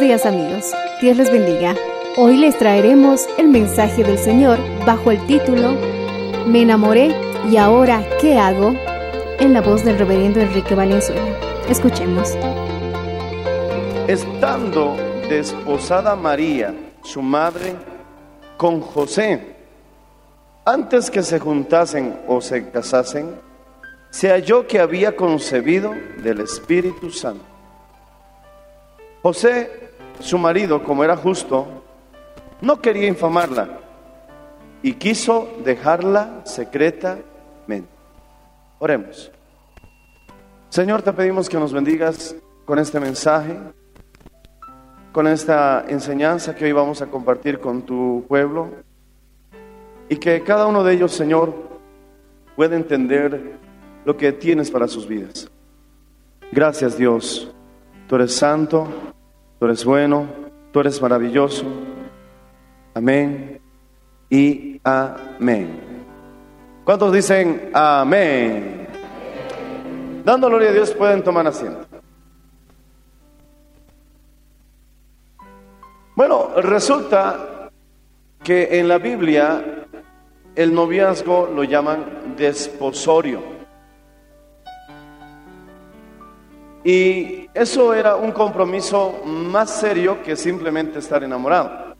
Días amigos, Dios les bendiga. Hoy les traeremos el mensaje del Señor bajo el título Me enamoré y ahora ¿qué hago? en la voz del reverendo Enrique Valenzuela. Escuchemos. Estando desposada María, su madre, con José, antes que se juntasen o se casasen, se halló que había concebido del Espíritu Santo. José, su marido, como era justo, no quería infamarla y quiso dejarla secretamente. Oremos. Señor, te pedimos que nos bendigas con este mensaje, con esta enseñanza que hoy vamos a compartir con tu pueblo y que cada uno de ellos, Señor, pueda entender lo que tienes para sus vidas. Gracias Dios, tú eres santo, tú eres bueno, tú eres maravilloso. Amén y amén. ¿Cuántos dicen amén? Dando gloria a Dios pueden tomar asiento. Bueno, resulta que en la Biblia el noviazgo lo llaman desposorio. Y eso era un compromiso más serio que simplemente estar enamorado.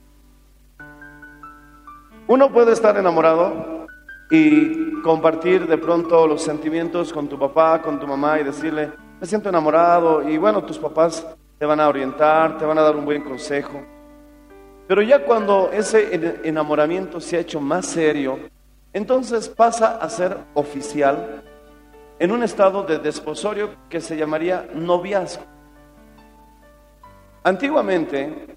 Uno puede estar enamorado y compartir de pronto los sentimientos con tu papá, con tu mamá y decirle, me siento enamorado y bueno, tus papás te van a orientar, te van a dar un buen consejo. Pero ya cuando ese en- enamoramiento se ha hecho más serio, entonces pasa a ser oficial en un estado de desposorio que se llamaría noviazgo. Antiguamente,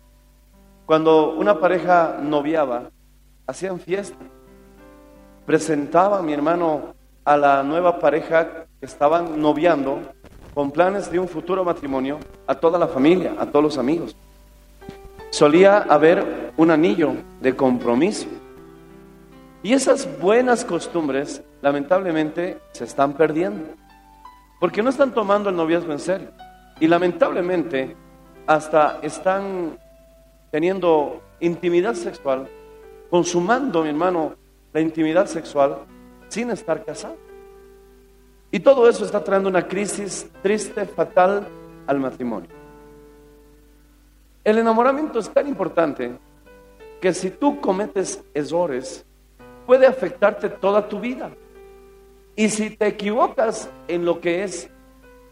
cuando una pareja noviaba, hacían fiesta. Presentaba mi hermano a la nueva pareja que estaban noviando con planes de un futuro matrimonio a toda la familia, a todos los amigos. Solía haber un anillo de compromiso. Y esas buenas costumbres, lamentablemente, se están perdiendo. Porque no están tomando el noviazgo en serio. Y lamentablemente, hasta están teniendo intimidad sexual, consumando, mi hermano, la intimidad sexual sin estar casado. Y todo eso está trayendo una crisis triste, fatal al matrimonio. El enamoramiento es tan importante que si tú cometes errores, puede afectarte toda tu vida. Y si te equivocas en lo que es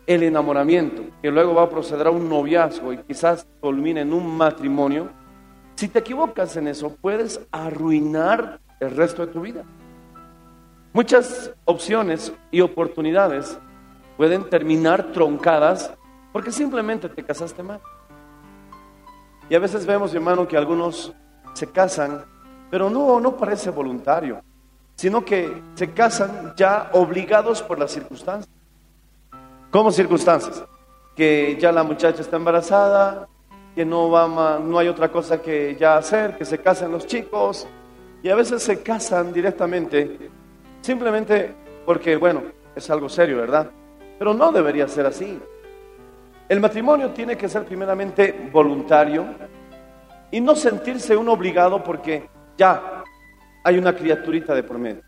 el enamoramiento, que luego va a proceder a un noviazgo y quizás culmine en un matrimonio, si te equivocas en eso, puedes arruinar el resto de tu vida. Muchas opciones y oportunidades pueden terminar troncadas porque simplemente te casaste mal. Y a veces vemos, hermano, que algunos se casan, pero no, no parece voluntario, sino que se casan ya obligados por las circunstancias. ¿Cómo circunstancias? Que ya la muchacha está embarazada, que no, va no hay otra cosa que ya hacer, que se casen los chicos, Y a veces se casan directamente, simplemente porque, bueno, es algo serio, ¿verdad? Pero no debería ser así. El matrimonio tiene que ser primeramente voluntario y no sentirse uno obligado porque ya hay una criaturita de por medio.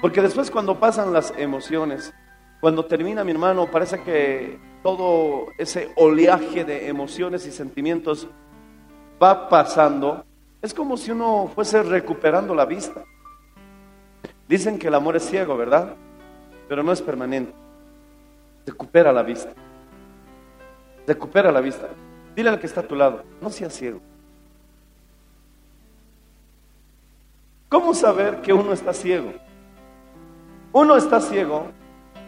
Porque después cuando pasan las emociones, cuando termina mi hermano, parece que todo ese oleaje de emociones y sentimientos va pasando. Es como si uno fuese recuperando la vista. Dicen que el amor es ciego, ¿verdad? Pero no es permanente. Recupera la vista. Recupera la vista. Dile al que está a tu lado, no seas ciego. ¿Cómo saber que uno está ciego? Uno está ciego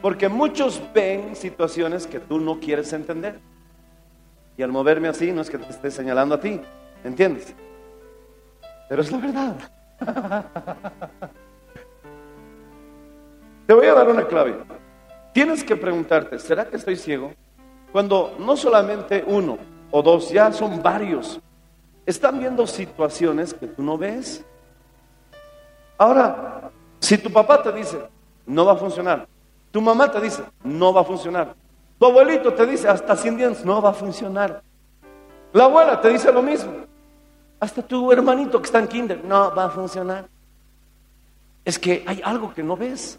porque muchos ven situaciones que tú no quieres entender. Y al moverme así no es que te esté señalando a ti, ¿entiendes? Pero es la verdad. Te voy a dar una clave. Tienes que preguntarte, ¿será que estoy ciego? Cuando no solamente uno o dos, ya son varios, están viendo situaciones que tú no ves. Ahora, si tu papá te dice, no va a funcionar, tu mamá te dice, no va a funcionar, tu abuelito te dice, hasta 100 días, no va a funcionar, la abuela te dice lo mismo, hasta tu hermanito que está en kinder, no va a funcionar. Es que hay algo que no ves,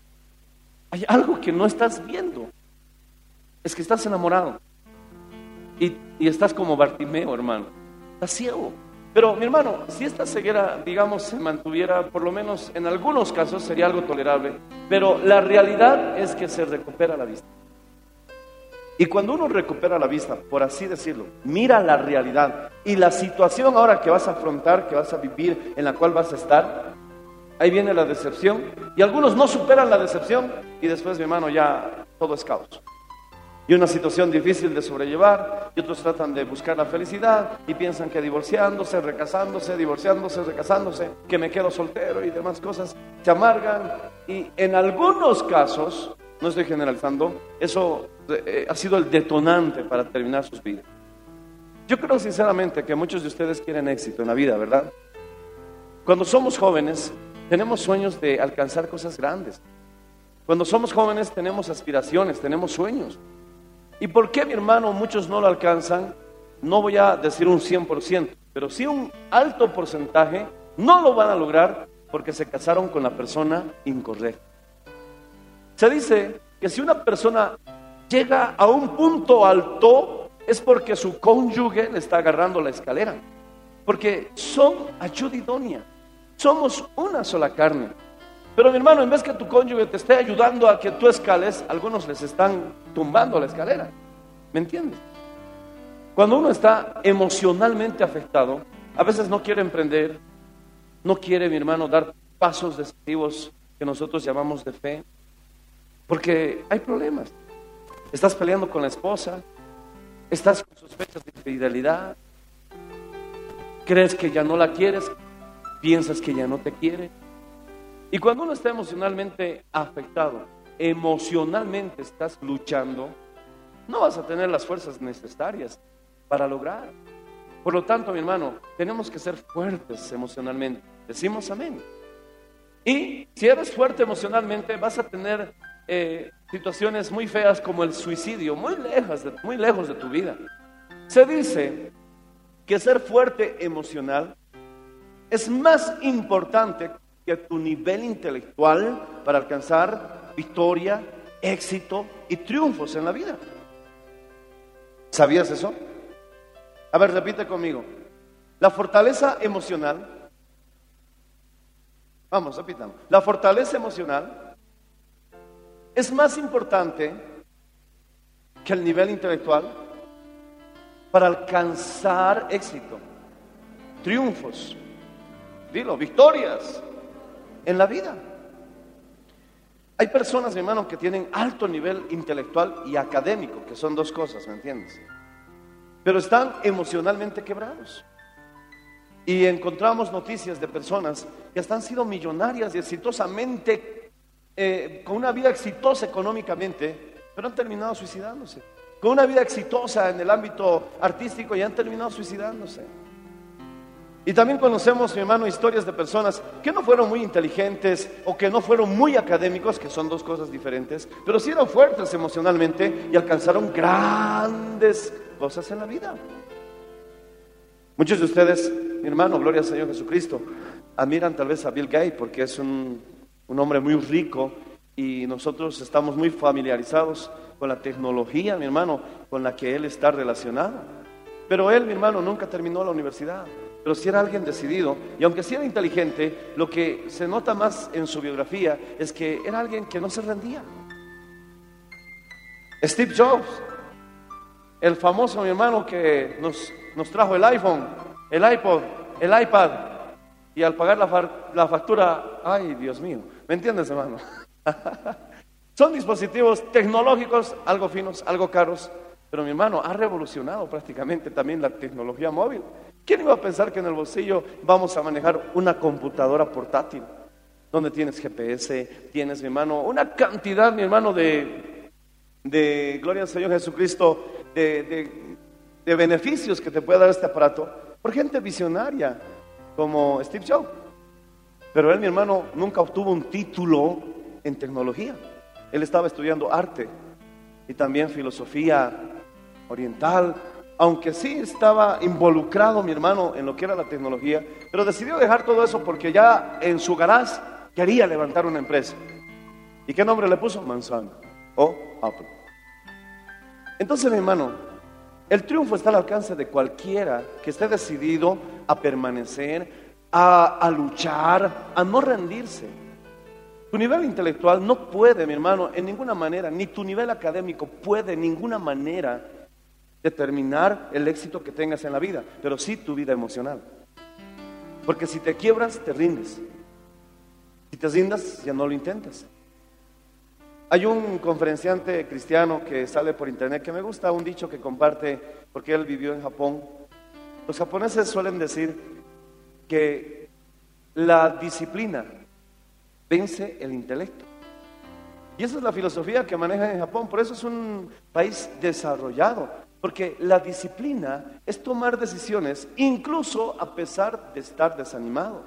hay algo que no estás viendo, es que estás enamorado y, y estás como Bartimeo, hermano, estás ciego. Pero mi hermano, si esta ceguera, digamos, se mantuviera, por lo menos en algunos casos sería algo tolerable, pero la realidad es que se recupera la vista. Y cuando uno recupera la vista, por así decirlo, mira la realidad y la situación ahora que vas a afrontar, que vas a vivir, en la cual vas a estar, ahí viene la decepción. Y algunos no superan la decepción y después, mi hermano, ya todo es caos y una situación difícil de sobrellevar, y otros tratan de buscar la felicidad y piensan que divorciándose, recasándose, divorciándose, recasándose, que me quedo soltero y demás cosas, se amargan y en algunos casos, no estoy generalizando, eso eh, ha sido el detonante para terminar sus vidas. Yo creo sinceramente que muchos de ustedes quieren éxito en la vida, ¿verdad? Cuando somos jóvenes, tenemos sueños de alcanzar cosas grandes. Cuando somos jóvenes tenemos aspiraciones, tenemos sueños. ¿Y por qué, mi hermano, muchos no lo alcanzan? No voy a decir un 100%, pero sí un alto porcentaje no lo van a lograr porque se casaron con la persona incorrecta. Se dice que si una persona llega a un punto alto es porque su cónyuge le está agarrando la escalera, porque son ayuda idónea, somos una sola carne. Pero mi hermano, en vez que tu cónyuge te esté ayudando a que tú escales, algunos les están tumbando la escalera. ¿Me entiendes? Cuando uno está emocionalmente afectado, a veces no quiere emprender, no quiere, mi hermano, dar pasos decisivos que nosotros llamamos de fe, porque hay problemas. Estás peleando con la esposa, estás con sospechas de infidelidad, crees que ya no la quieres, piensas que ya no te quiere. Y cuando uno está emocionalmente afectado, emocionalmente estás luchando, no vas a tener las fuerzas necesarias para lograr. Por lo tanto, mi hermano, tenemos que ser fuertes emocionalmente. Decimos amén. Y si eres fuerte emocionalmente, vas a tener eh, situaciones muy feas como el suicidio, muy lejos, de, muy lejos de tu vida. Se dice que ser fuerte emocional es más importante que tu nivel intelectual para alcanzar victoria, éxito y triunfos en la vida. ¿Sabías eso? A ver, repite conmigo. La fortaleza emocional, vamos, repitamos. La fortaleza emocional es más importante que el nivel intelectual para alcanzar éxito, triunfos, dilo, victorias en la vida. Hay personas, mi hermano, que tienen alto nivel intelectual y académico, que son dos cosas, ¿me entiendes? Pero están emocionalmente quebrados. Y encontramos noticias de personas que han sido millonarias y exitosamente, eh, con una vida exitosa económicamente, pero han terminado suicidándose. Con una vida exitosa en el ámbito artístico y han terminado suicidándose. Y también conocemos, mi hermano, historias de personas que no fueron muy inteligentes o que no fueron muy académicos, que son dos cosas diferentes, pero sí eran fuertes emocionalmente y alcanzaron grandes cosas en la vida. Muchos de ustedes, mi hermano, gloria al Señor Jesucristo, admiran tal vez a Bill Gates porque es un, un hombre muy rico y nosotros estamos muy familiarizados con la tecnología, mi hermano, con la que él está relacionado. Pero él, mi hermano, nunca terminó la universidad. Pero si era alguien decidido, y aunque sí era inteligente, lo que se nota más en su biografía es que era alguien que no se rendía. Steve Jobs, el famoso mi hermano que nos, nos trajo el iPhone, el iPod, el iPad, y al pagar la, la factura, ay Dios mío, ¿me entiendes hermano? Son dispositivos tecnológicos, algo finos, algo caros, pero mi hermano ha revolucionado prácticamente también la tecnología móvil. ¿Quién iba a pensar que en el bolsillo vamos a manejar una computadora portátil? Donde tienes GPS, tienes, mi hermano, una cantidad, mi hermano, de, de gloria al Señor Jesucristo, de, de- de beneficios que te puede dar este aparato por gente visionaria como Steve Jobs. Pero él, mi hermano, nunca obtuvo un título en tecnología. Él estaba estudiando arte y también filosofía oriental, aunque sí estaba involucrado, mi hermano, en lo que era la tecnología, pero decidió dejar todo eso porque ya en su garage quería levantar una empresa. ¿Y qué nombre le puso? Manzana o Apple. Entonces, mi hermano, el triunfo está al alcance de cualquiera que esté decidido a permanecer, a, a luchar, a no rendirse. Tu nivel intelectual no puede, mi hermano, en ninguna manera, ni tu nivel académico puede en ninguna manera determinar el éxito que tengas en la vida, pero sí tu vida emocional. Porque si te quiebras, te rindes. Si te rindas, ya no lo intentas. Hay un conferenciante cristiano que sale por internet que me gusta un dicho que comparte porque él vivió en Japón. Los japoneses suelen decir que la disciplina vence el intelecto. Y esa es la filosofía que manejan en Japón. Por eso es un país desarrollado. Porque la disciplina es tomar decisiones incluso a pesar de estar desanimado.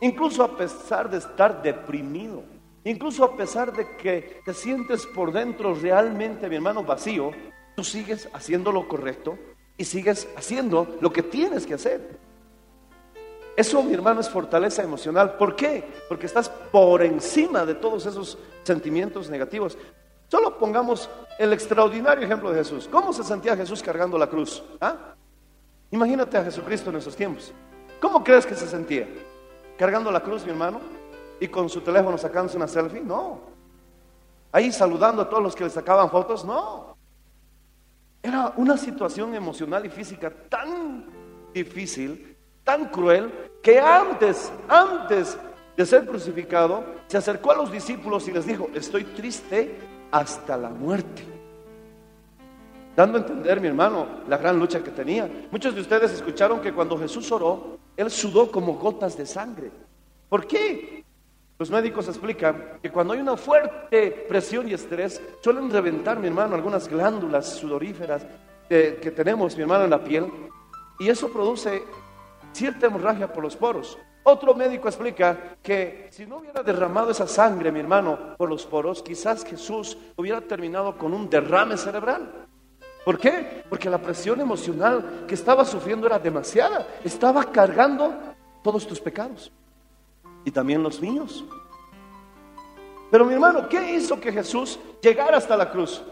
Incluso a pesar de estar deprimido. Incluso a pesar de que te sientes por dentro realmente, mi hermano, vacío, tú sigues haciendo lo correcto y sigues haciendo lo que tienes que hacer. Eso, mi hermano, es fortaleza emocional. ¿Por qué? Porque estás por encima de todos esos sentimientos negativos. Solo pongamos el extraordinario ejemplo de Jesús. ¿Cómo se sentía Jesús cargando la cruz? ¿Ah? Imagínate a Jesucristo en esos tiempos. ¿Cómo crees que se sentía? ¿Cargando la cruz, mi hermano? ¿Y con su teléfono sacándose una selfie? No. ¿Ahí saludando a todos los que le sacaban fotos? No. Era una situación emocional y física tan difícil, tan cruel, que antes, antes de ser crucificado, se acercó a los discípulos y les dijo, estoy triste hasta la muerte. Dando a entender, mi hermano, la gran lucha que tenía. Muchos de ustedes escucharon que cuando Jesús oró, él sudó como gotas de sangre. ¿Por qué? Los médicos explican que cuando hay una fuerte presión y estrés, suelen reventar, mi hermano, algunas glándulas sudoríferas que tenemos, mi hermano, en la piel, y eso produce cierta hemorragia por los poros. Otro médico explica que si no hubiera derramado esa sangre, mi hermano, por los poros, quizás Jesús hubiera terminado con un derrame cerebral. ¿Por qué? Porque la presión emocional que estaba sufriendo era demasiada. Estaba cargando todos tus pecados y también los míos. Pero mi hermano, ¿qué hizo que Jesús llegara hasta la cruz?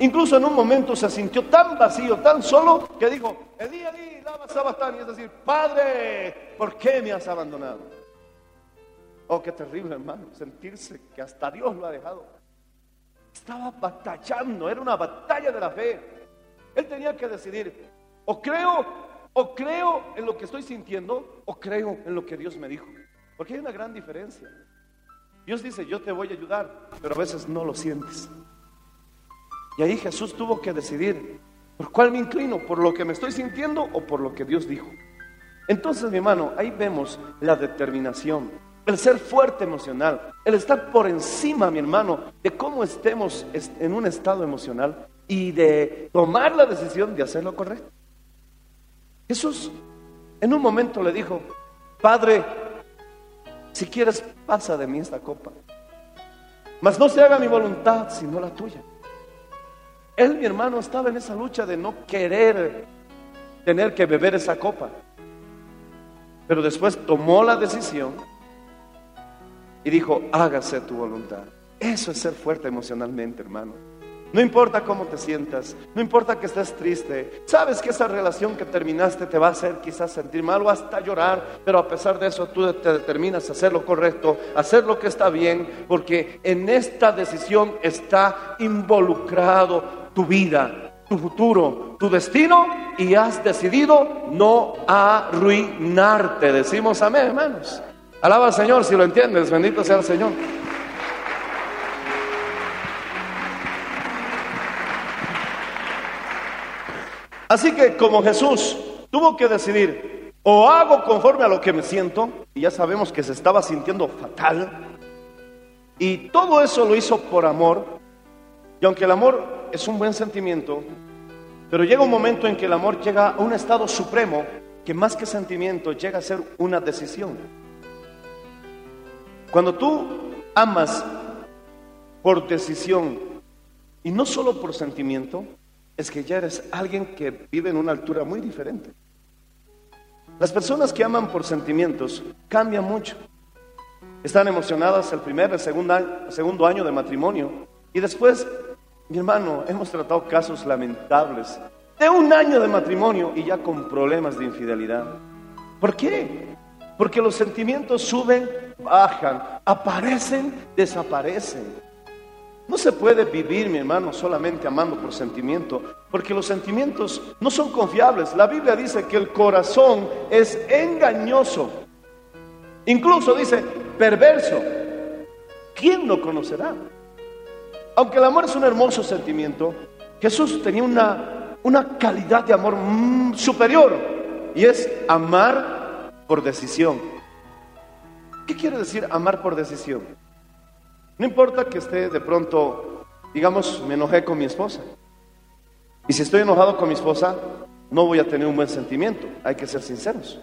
Incluso en un momento se sintió tan vacío, tan solo, que dijo, Elí, Elí, lama sabatani, es decir, Padre, ¿por qué me has abandonado? Oh, qué terrible, hermano, sentirse que hasta Dios lo ha dejado. Estaba batallando, era una batalla de la fe. Él tenía que decidir, o creo, o creo en lo que estoy sintiendo, o creo en lo que Dios me dijo. Porque hay una gran diferencia. Dios dice, yo te voy a ayudar, pero a veces no lo sientes. Y ahí Jesús tuvo que decidir, ¿por cuál me inclino? ¿Por lo que me estoy sintiendo o por lo que Dios dijo? Entonces, mi hermano, ahí vemos la determinación, el ser fuerte emocional, el estar por encima, mi hermano, de cómo estemos en un estado emocional y de tomar la decisión de hacer lo correcto. Jesús En un momento le dijo, Padre, si quieres, pasa de mí esta copa. Mas no se haga mi voluntad, sino la tuya. Él, mi hermano, estaba en esa lucha de no querer tener que beber esa copa. Pero después tomó la decisión y dijo, hágase tu voluntad. Eso es ser fuerte emocionalmente, hermano. No importa cómo te sientas, no importa que estés triste, sabes que esa relación que terminaste te va a hacer quizás sentir mal o hasta llorar, pero a pesar de eso tú te determinas a hacer lo correcto, a hacer lo que está bien, porque en esta decisión está involucrado tu vida, tu futuro, tu destino y has decidido no arruinarte. Decimos amén, hermanos. Alaba al Señor si lo entiendes, bendito sea el Señor. Así que como Jesús tuvo que decidir, o hago conforme a lo que me siento, y ya sabemos que se estaba sintiendo fatal, y todo eso lo hizo por amor, y aunque el amor es un buen sentimiento, pero llega un momento en que el amor llega a un estado supremo que más que sentimiento llega a ser una decisión. Cuando tú amas por decisión y no solo por sentimiento, es que ya eres alguien que vive en una altura muy diferente. Las personas que aman por sentimientos cambian mucho. Están emocionadas el primer, el segundo, año de matrimonio y después, mi hermano, hemos tratado casos lamentables de un año de matrimonio y ya con problemas de infidelidad. ¿Por qué? Porque los sentimientos suben, bajan, aparecen, desaparecen. No se puede vivir, mi hermano, solamente amando por sentimiento, porque los sentimientos no son confiables. La Biblia dice que el corazón es engañoso. Incluso dice perverso. ¿Quién lo conocerá? Aunque el amor es un hermoso sentimiento, Jesús tenía una, una calidad de amor mm, superior y es amar por decisión. ¿Qué quiere decir amar por decisión? No importa que esté de pronto, digamos, me enojé con mi esposa. Y si estoy enojado con mi esposa, no voy a tener un buen sentimiento, hay que ser sinceros.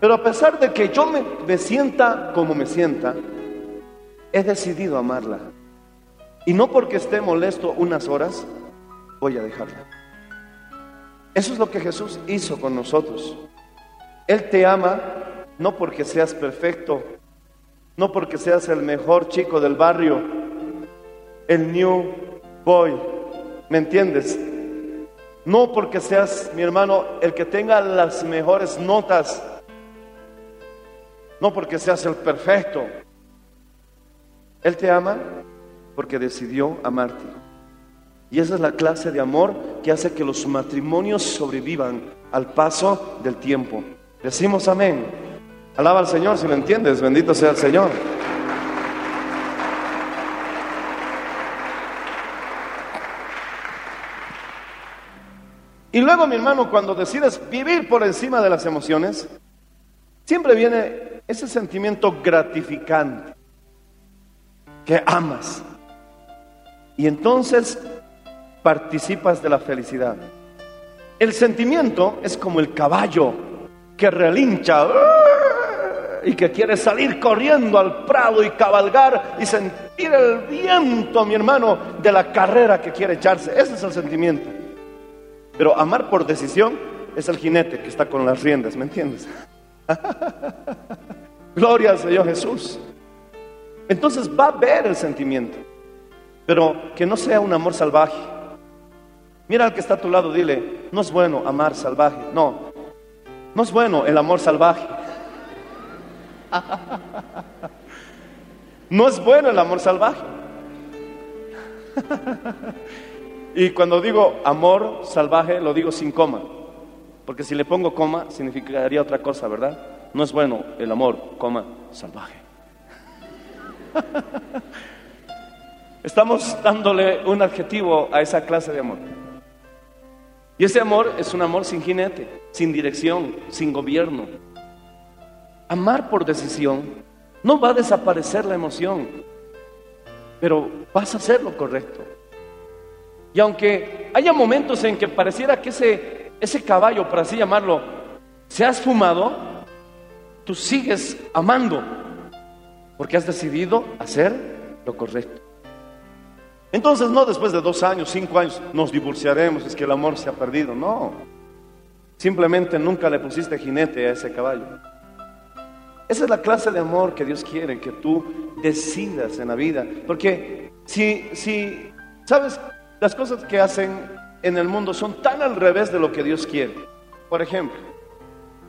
Pero a pesar de que yo me, me sienta como me sienta, he decidido amarla. Y no porque esté molesto unas horas, voy a dejarla. Eso es lo que Jesús hizo con nosotros. Él te ama no porque seas perfecto, no porque seas el mejor chico del barrio, el new boy, ¿me entiendes? No porque seas, mi hermano, el que tenga las mejores notas, no porque seas el perfecto. Él te ama porque decidió amarte. Y esa es la clase de amor que hace que los matrimonios sobrevivan al paso del tiempo. Decimos amén. Alaba al Señor si lo entiendes, bendito sea el Señor. Y luego, mi hermano, cuando decides vivir por encima de las emociones, siempre viene ese sentimiento gratificante que amas. Y entonces participas de la felicidad. El sentimiento es como el caballo que relincha y que quiere salir corriendo al prado y cabalgar y sentir el viento, mi hermano, de la carrera que quiere echarse. Ese es el sentimiento. Pero amar por decisión es el jinete que está con las riendas, ¿me entiendes? Gloria al Señor Jesús. Entonces va a haber el sentimiento, pero que no sea un amor salvaje. Mira al que está a tu lado, dile, no es bueno amar salvaje. No, no es bueno el amor salvaje. No es bueno el amor salvaje. Y cuando digo amor salvaje, lo digo sin coma. Porque si le pongo coma, significaría otra cosa, ¿verdad? No es bueno el amor, coma, salvaje. Estamos dándole un adjetivo a esa clase de amor. Y ese amor es un amor sin jinete, sin dirección, sin gobierno. Amar por decisión no va a desaparecer la emoción, pero vas a hacer lo correcto. Y aunque haya momentos en que pareciera que ese, ese caballo, por así llamarlo, Si has fumado, tú sigues amando porque has decidido hacer lo correcto. Entonces no después de dos años, cinco años, nos divorciaremos, es que el amor se ha perdido. No, simplemente nunca le pusiste jinete a ese caballo. Esa es la clase de amor que Dios quiere, que tú decidas en la vida. Porque si, si, sabes, las cosas que hacen en el mundo son tan al revés de lo que Dios quiere. Por ejemplo,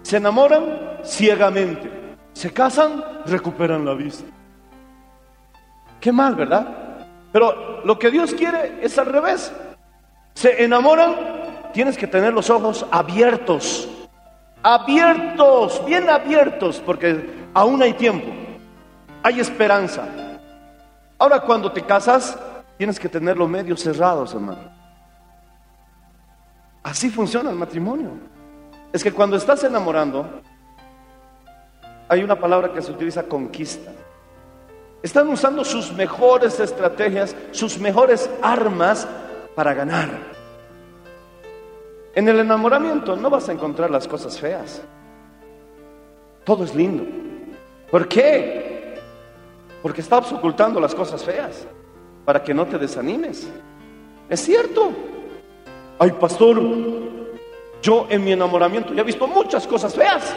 se enamoran ciegamente, se casan, recuperan la vista. Qué mal, ¿verdad? Pero lo que Dios quiere es al revés. Se enamoran, tienes que tener los ojos abiertos abiertos, bien abiertos, porque aún hay tiempo, hay esperanza. Ahora cuando te casas, tienes que tener los medios cerrados, hermano. Así funciona el matrimonio. Es que cuando estás enamorando, hay una palabra que se utiliza conquista. Están usando sus mejores estrategias, sus mejores armas para ganar. En el enamoramiento no vas a encontrar las cosas feas. Todo es lindo. ¿Por qué? Porque estás ocultando las cosas feas para que no te desanimes. Es cierto. Ay, pastor, yo en mi enamoramiento ya he visto muchas cosas feas.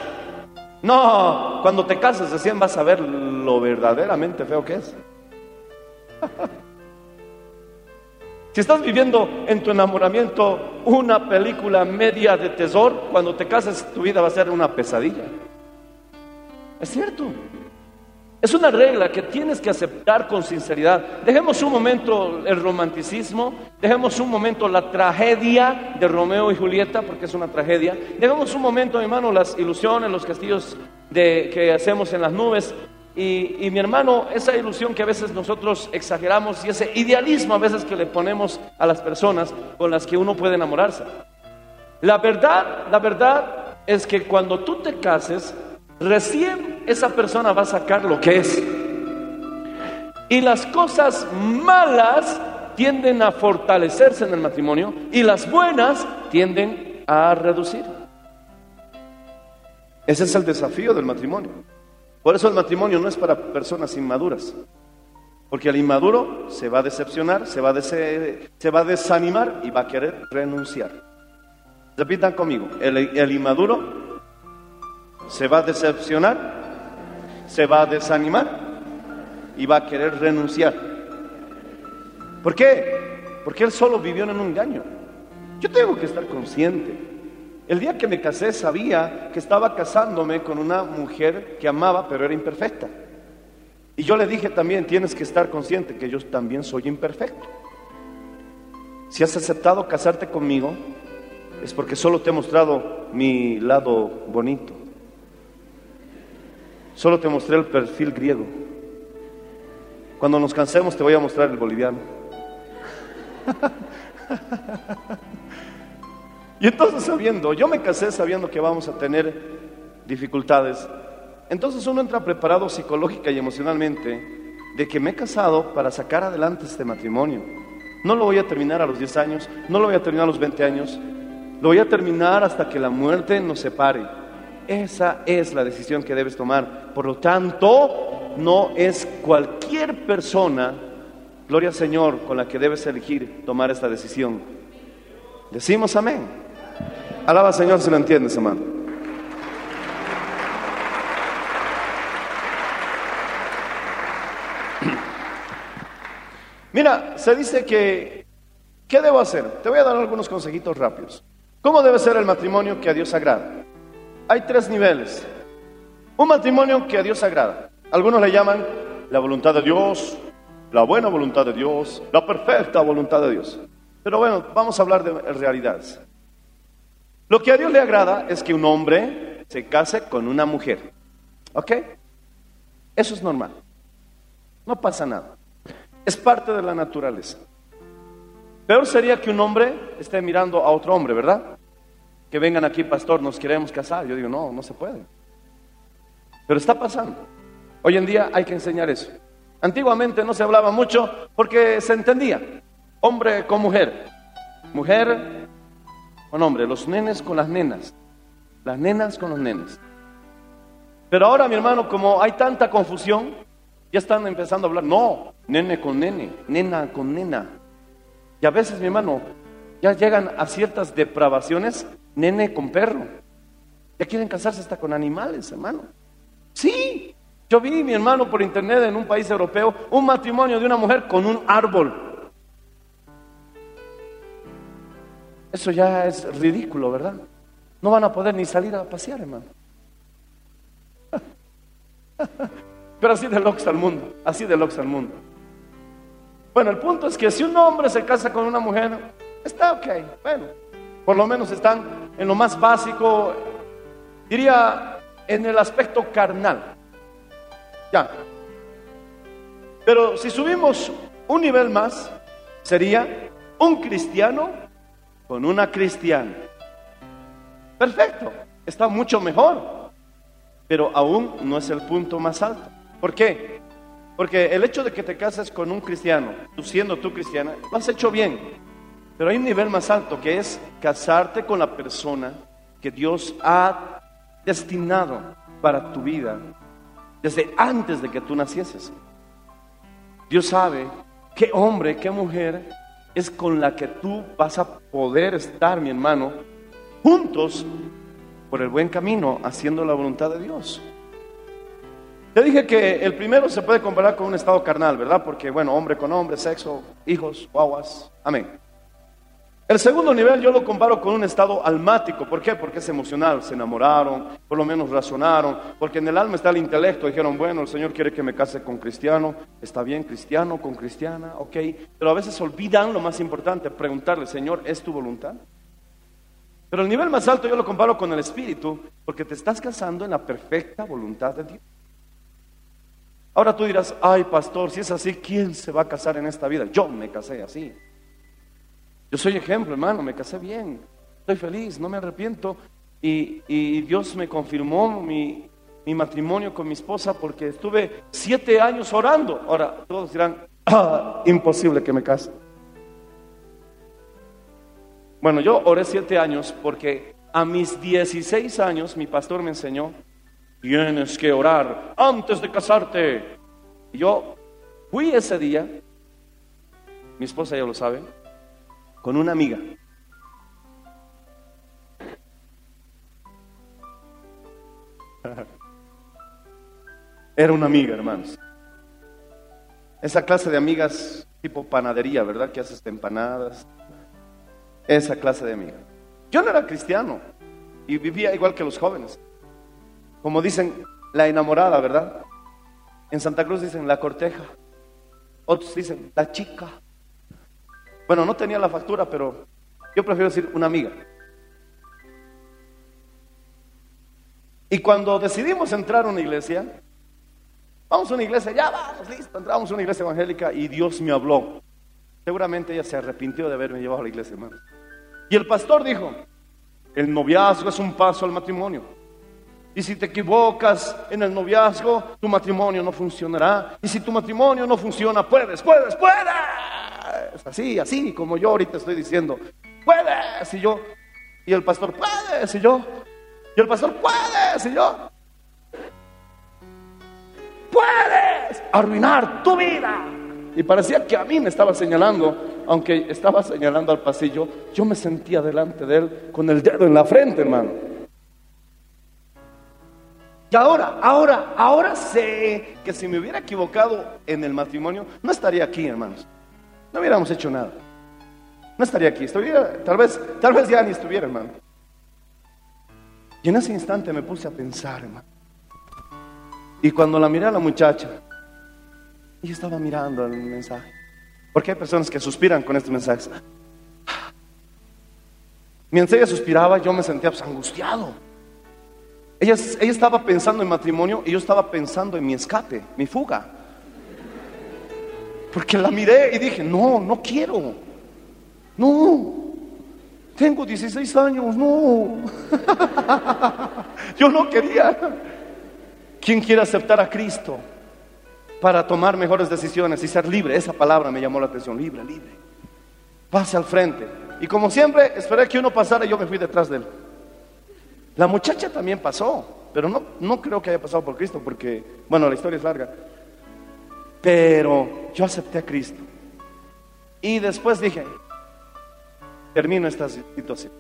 No, cuando te cases recién vas a ver lo verdaderamente feo que es. Si estás viviendo en tu enamoramiento una película media de tesor, cuando te cases tu vida va a ser una pesadilla. Es cierto. Es una regla que tienes que aceptar con sinceridad. Dejemos un momento el romanticismo, dejemos un momento la tragedia de Romeo y Julieta, porque es una tragedia. Dejemos un momento, hermano, las ilusiones, los castillos que hacemos en las nubes. Y, y, mi hermano, esa ilusión que a veces nosotros exageramos y ese idealismo a veces que le ponemos a las personas con las que uno puede enamorarse. La verdad, la verdad es que cuando tú te cases, recién esa persona va a sacar lo que es. Y las cosas malas tienden a fortalecerse en el matrimonio y las buenas tienden a reducir. Ese es el desafío del matrimonio. Por eso el matrimonio no es para personas inmaduras. Porque el inmaduro se va a decepcionar, se va a, se va a desanimar y va a querer renunciar. Repitan conmigo, el, el inmaduro se va a decepcionar, se va a desanimar y va a querer renunciar. ¿Por qué? Porque él solo vivió en un engaño. Yo tengo que estar consciente. El día que me casé sabía que estaba casándome con una mujer que amaba, pero era imperfecta. Y yo le dije también, tienes que estar consciente que yo también soy imperfecto. Si has aceptado casarte conmigo, es porque solo te he mostrado mi lado bonito. Solo te mostré el perfil griego. Cuando nos cansemos te voy a mostrar el boliviano. Y entonces sabiendo, yo me casé sabiendo que vamos a tener dificultades. Entonces uno entra preparado psicológica y emocionalmente de que me he casado para sacar adelante este matrimonio. No lo voy a terminar a los 10 años, no lo voy a terminar a los 20 años, lo voy a terminar hasta que la muerte nos separe. Esa es la decisión que debes tomar. Por lo tanto, no es cualquier persona, gloria al Señor, con la que debes elegir tomar esta decisión. Decimos amén. Alaba al Señor si lo entiendes, hermano. Mira, se dice que, ¿qué debo hacer? Te voy a dar algunos consejitos rápidos. ¿Cómo debe ser el matrimonio que a Dios agrada? Hay tres niveles. Un matrimonio que a Dios agrada. Algunos le llaman la voluntad de Dios, la buena voluntad de Dios, la perfecta voluntad de Dios. Pero bueno, vamos a hablar de realidades. Lo que a Dios le agrada es que un hombre se case con una mujer. ¿Ok? Eso es normal. No pasa nada. Es parte de la naturaleza. Peor sería que un hombre esté mirando a otro hombre, ¿verdad? Que vengan aquí, pastor, nos queremos casar. Yo digo, no, no se puede. Pero está pasando. Hoy en día hay que enseñar eso. Antiguamente no se hablaba mucho porque se entendía. Hombre con mujer. Mujer con hombre. Los nenes con las nenas. Las nenas con los nenes. Pero ahora, mi hermano, como hay tanta confusión, ya están empezando a hablar, no, nene con nene, nena con nena. Y a veces, mi hermano, ya llegan a ciertas depravaciones, nene con perro. Ya quieren casarse hasta con animales, hermano. Sí, yo vi, mi hermano, por internet en un país europeo, un matrimonio de una mujer con un árbol. Eso ya es ridículo, ¿verdad? No van a poder ni salir a pasear, hermano. Pero así de locos al mundo, así de locos al mundo. Bueno, el punto es que si un hombre se casa con una mujer, está ok, bueno, por lo menos están en lo más básico, diría en el aspecto carnal. Ya. Pero si subimos un nivel más, sería un cristiano con una cristiana. Perfecto, está mucho mejor, pero aún no es el punto más alto. ¿Por qué? Porque el hecho de que te cases con un cristiano, tú siendo tú cristiana, lo has hecho bien. Pero hay un nivel más alto que es casarte con la persona que Dios ha destinado para tu vida desde antes de que tú nacieses. Dios sabe qué hombre, qué mujer es con la que tú vas a poder estar, mi hermano, juntos por el buen camino, haciendo la voluntad de Dios. Te dije que el primero se puede comparar con un estado carnal, ¿verdad? Porque, bueno, hombre con hombre, sexo, hijos, guaguas, amén. El segundo nivel yo lo comparo con un estado almático. ¿Por qué? Porque es emocional. Se enamoraron, por lo menos razonaron. Porque en el alma está el intelecto. Dijeron, bueno, el Señor quiere que me case con cristiano. Está bien, cristiano, con cristiana, ok. Pero a veces olvidan lo más importante, preguntarle, Señor, ¿es tu voluntad? Pero el nivel más alto yo lo comparo con el espíritu, porque te estás casando en la perfecta voluntad de Dios. Ahora tú dirás, ay pastor, si es así, ¿quién se va a casar en esta vida? Yo me casé así. Yo soy ejemplo, hermano, me casé bien, estoy feliz, no me arrepiento. Y, y Dios me confirmó mi, mi matrimonio con mi esposa porque estuve siete años orando. Ahora, todos dirán, ah, imposible que me case. Bueno, yo oré siete años porque a mis 16 años mi pastor me enseñó, tienes que orar antes de casarte. Y yo fui ese día, mi esposa ya lo sabe, con una amiga. Era una amiga, hermanos. Esa clase de amigas tipo panadería, ¿verdad? Que haces empanadas. Esa clase de amiga. Yo no era cristiano y vivía igual que los jóvenes. Como dicen, la enamorada, ¿verdad? En Santa Cruz dicen la corteja. Otros dicen la chica. Bueno, no tenía la factura, pero yo prefiero decir una amiga. Y cuando decidimos entrar a una iglesia, vamos a una iglesia, ya vamos, listo, entramos a una iglesia evangélica y Dios me habló. Seguramente ella se arrepintió de haberme llevado a la iglesia, hermano. Y el pastor dijo, el noviazgo es un paso al matrimonio. Y si te equivocas en el noviazgo, tu matrimonio no funcionará. Y si tu matrimonio no funciona, puedes, puedes, puedes. Así, así como yo ahorita estoy diciendo, puedes. Y yo, y el pastor, puedes. Y yo, y el pastor, puedes. Y yo, puedes arruinar tu vida. Y parecía que a mí me estaba señalando, aunque estaba señalando al pasillo, yo me sentía delante de él con el dedo en la frente, hermano. Y ahora, ahora, ahora sé que si me hubiera equivocado en el matrimonio, no estaría aquí, hermanos. No hubiéramos hecho nada. No estaría aquí. Estuviera, tal vez, tal vez ya ni estuviera, hermano. Y en ese instante me puse a pensar, hermano. Y cuando la miré a la muchacha, ella estaba mirando el mensaje. Porque hay personas que suspiran con estos mensajes. Mientras ella suspiraba, yo me sentía pues, angustiado. Ella, ella estaba pensando en matrimonio y yo estaba pensando en mi escape, mi fuga. Porque la miré y dije, no, no quiero. No. Tengo 16 años, no. yo no quería. ¿Quién quiere aceptar a Cristo para tomar mejores decisiones y ser libre? Esa palabra me llamó la atención, libre, libre. Pase al frente. Y como siempre, esperé que uno pasara y yo me fui detrás de él. La muchacha también pasó, pero no, no creo que haya pasado por Cristo, porque, bueno, la historia es larga. Pero yo acepté a Cristo. Y después dije, termino esta situación.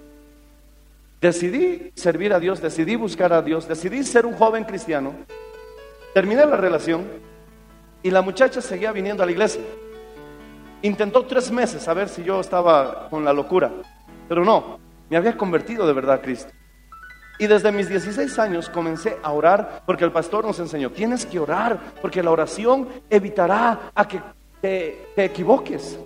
Decidí servir a Dios, decidí buscar a Dios, decidí ser un joven cristiano. Terminé la relación y la muchacha seguía viniendo a la iglesia. Intentó tres meses a ver si yo estaba con la locura, pero no, me había convertido de verdad a Cristo. Y desde mis 16 años comencé a orar porque el pastor nos enseñó, tienes que orar porque la oración evitará a que te, equivoques.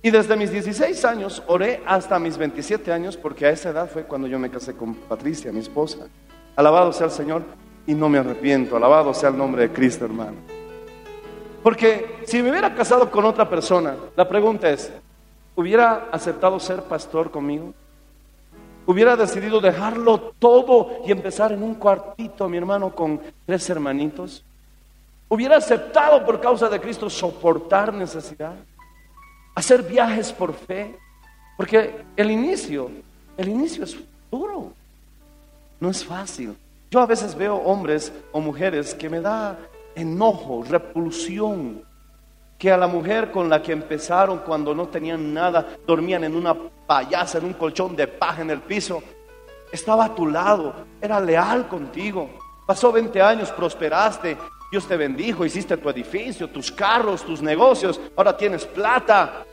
Y desde mis 16 años oré hasta mis 27 años porque a esa edad fue cuando yo me casé con Patricia, mi esposa. Alabado sea el Señor y no me arrepiento. Alabado sea el nombre de Cristo, hermano. Porque si me hubiera casado con otra persona, la pregunta es, ¿hubiera aceptado ser pastor conmigo? ¿Hubiera decidido dejarlo todo y empezar en un cuartito, mi hermano, con tres hermanitos? ¿Hubiera aceptado por causa de Cristo soportar necesidad? ¿Hacer viajes por fe? Porque el inicio, el inicio es duro, no es fácil. Yo a veces veo hombres o mujeres que me da enojo, repulsión, que a la mujer con la que empezaron cuando no tenían nada, dormían en una payasa, en un colchón de paja en el piso, estaba a tu lado, era leal contigo. Pasó 20 años, prosperaste, Dios te bendijo, hiciste tu edificio, tus carros, tus negocios, ahora tienes plata.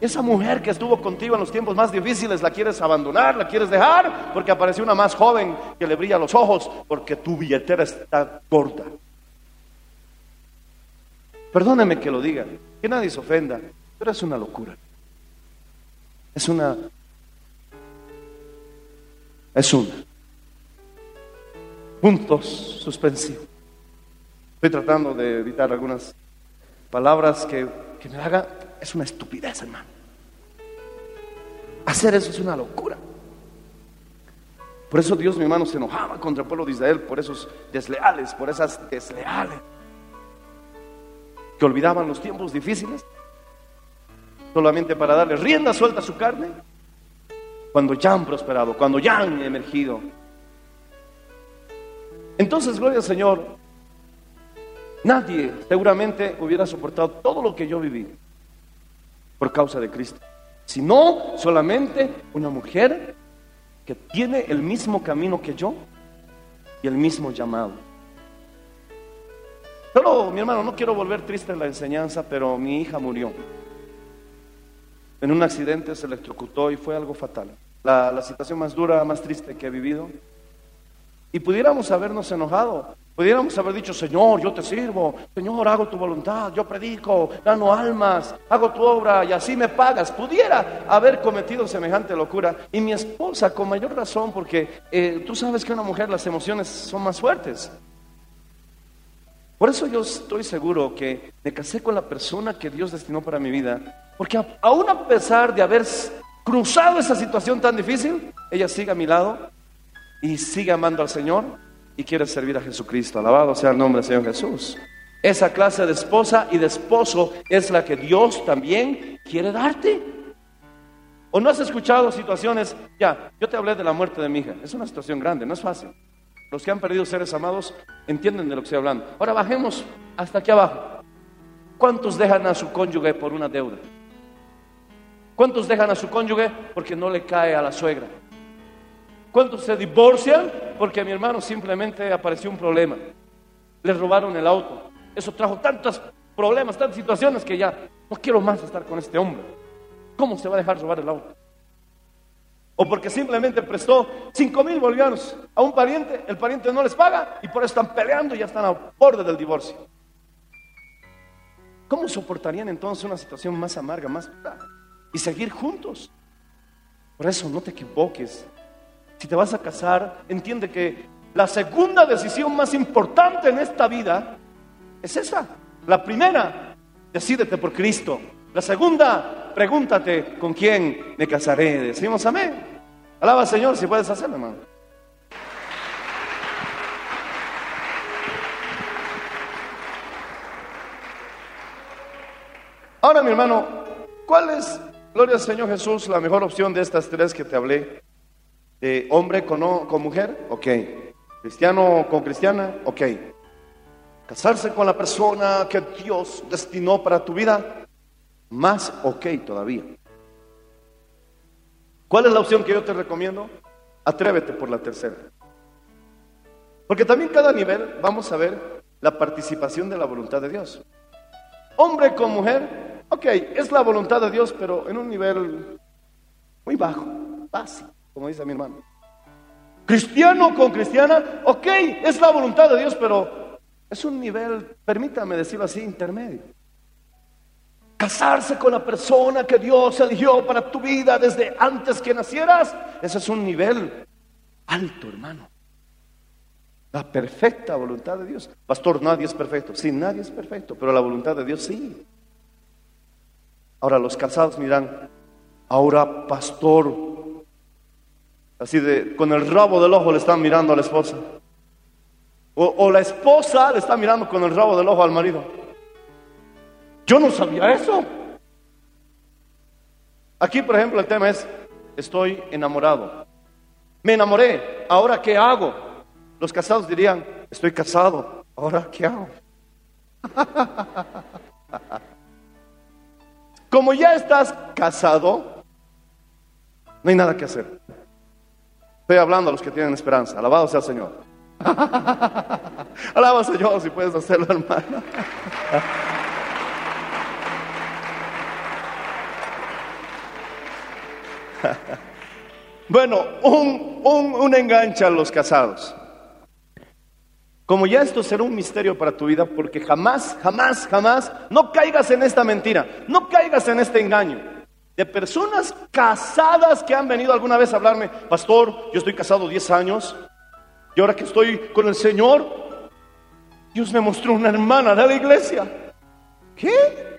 Esa mujer que estuvo contigo en los tiempos más difíciles, ¿la quieres abandonar? ¿La quieres dejar? Porque apareció una más joven que le brilla los ojos, porque tu billetera está corta. Perdóneme que lo diga, que nadie se ofenda, pero es una locura. Es una... Es una. Puntos suspensivos. Estoy tratando de evitar algunas palabras que, que me hagan... Es una estupidez, hermano. Hacer eso es una locura. Por eso Dios, mi hermano, se enojaba contra el pueblo de Israel, por esos desleales, por esas desleales que olvidaban los tiempos difíciles solamente para darle rienda suelta a su carne cuando ya han prosperado, cuando ya han emergido. Entonces, gloria al Señor, nadie seguramente hubiera soportado todo lo que yo viví por causa de Cristo, sino solamente una mujer que tiene el mismo camino que yo y el mismo llamado. Solo, mi hermano, no quiero volver triste en la enseñanza, pero mi hija murió. En un accidente se electrocutó y fue algo fatal. La, la situación más dura, más triste que he vivido. Y pudiéramos habernos enojado, pudiéramos haber dicho, Señor, yo te sirvo, Señor, hago tu voluntad, yo predico, gano almas, hago tu obra y así me pagas. Pudiera haber cometido semejante locura. Y mi esposa, con mayor razón, porque eh, tú sabes que una mujer las emociones son más fuertes. Por eso yo estoy seguro que me casé con la persona que Dios destinó para mi vida, porque aún a pesar de haber cruzado esa situación tan difícil, ella sigue a mi lado y sigue amando al Señor y quiere servir a Jesucristo. Alabado sea el nombre del Señor Jesús. Esa clase de esposa y de esposo es la que Dios también quiere darte. ¿O no has escuchado situaciones? Ya, yo te hablé de la muerte de mi hija. Es una situación grande, no es fácil. Los que han perdido seres amados entienden de lo que estoy hablando. Ahora bajemos hasta aquí abajo. ¿Cuántos dejan a su cónyuge por una deuda? ¿Cuántos dejan a su cónyuge porque no le cae a la suegra? ¿Cuántos se divorcian porque a mi hermano simplemente apareció un problema? Le robaron el auto. Eso trajo tantos problemas, tantas situaciones que ya no quiero más estar con este hombre. ¿Cómo se va a dejar robar el auto? O porque simplemente prestó cinco mil bolivianos a un pariente, el pariente no les paga y por eso están peleando y ya están al borde del divorcio. ¿Cómo soportarían entonces una situación más amarga, más dura? y seguir juntos? Por eso no te equivoques. Si te vas a casar, entiende que la segunda decisión más importante en esta vida es esa. La primera, decídete por Cristo. La segunda, pregúntate con quién me casaré. Decimos amén. Alaba al Señor si puedes hacerlo, hermano. Ahora, mi hermano, ¿cuál es, gloria al Señor Jesús, la mejor opción de estas tres que te hablé? Eh, hombre con, o- con mujer, ok. Cristiano con cristiana, ok. Casarse con la persona que Dios destinó para tu vida, más ok todavía. ¿Cuál es la opción que yo te recomiendo? Atrévete por la tercera. Porque también cada nivel vamos a ver la participación de la voluntad de Dios. Hombre con mujer, ok, es la voluntad de Dios, pero en un nivel muy bajo, básico, como dice mi hermano. Cristiano con cristiana, ok, es la voluntad de Dios, pero es un nivel, permítame decirlo así, intermedio. Casarse con la persona que Dios eligió para tu vida desde antes que nacieras, ese es un nivel alto, hermano. La perfecta voluntad de Dios. Pastor, nadie es perfecto. Sí, nadie es perfecto, pero la voluntad de Dios sí. Ahora los casados miran, ahora pastor, así de, con el rabo del ojo le están mirando a la esposa. O, o la esposa le está mirando con el rabo del ojo al marido. Yo no sabía eso. Aquí, por ejemplo, el tema es, estoy enamorado. Me enamoré, ¿ahora qué hago? Los casados dirían, estoy casado, ¿ahora qué hago? Como ya estás casado, no hay nada que hacer. Estoy hablando a los que tienen esperanza. Alabado sea el Señor. Alaba Señor si puedes hacerlo, hermano. Bueno, un, un, un enganche a los casados. Como ya esto será un misterio para tu vida, porque jamás, jamás, jamás, no caigas en esta mentira, no caigas en este engaño. De personas casadas que han venido alguna vez a hablarme, pastor, yo estoy casado 10 años, y ahora que estoy con el Señor, Dios me mostró una hermana de la iglesia. ¿Qué?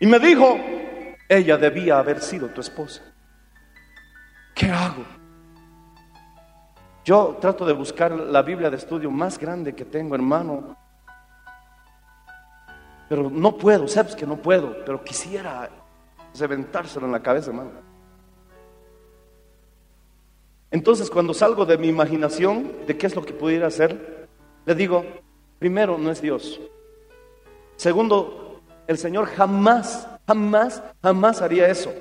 Y me dijo, ella debía haber sido tu esposa. ¿Qué hago? Yo trato de buscar la Biblia de estudio más grande que tengo, hermano. Pero no puedo, sabes que no puedo, pero quisiera reventárselo en la cabeza, hermano. Entonces, cuando salgo de mi imaginación de qué es lo que pudiera hacer, le digo, primero, no es Dios. Segundo, el Señor jamás, jamás, jamás haría eso.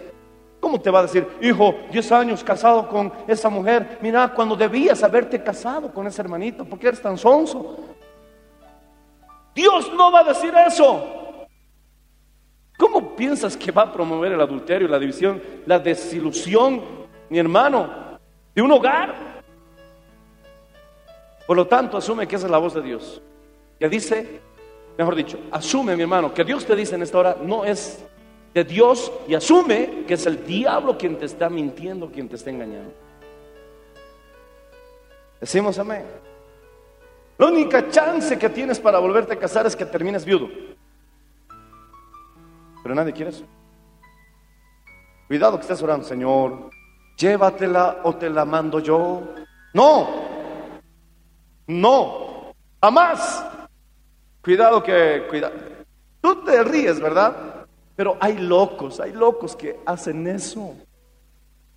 ¿Cómo te va a decir, hijo, 10 años casado con esa mujer? Mira, cuando debías haberte casado con ese hermanito, ¿por qué eres tan sonso? Dios no va a decir eso. ¿Cómo piensas que va a promover el adulterio, la división, la desilusión, mi hermano, de un hogar? Por lo tanto, asume que esa es la voz de Dios. Que dice, mejor dicho, asume, mi hermano, que Dios te dice en esta hora, no es de Dios y asume que es el diablo quien te está mintiendo, quien te está engañando. Decimos amén. La única chance que tienes para volverte a casar es que termines viudo. Pero nadie quiere eso. Cuidado que estés orando, Señor. Llévatela o te la mando yo. No. No. Jamás. Cuidado que, cuidado. Tú te ríes, ¿verdad? Pero hay locos, hay locos que hacen eso.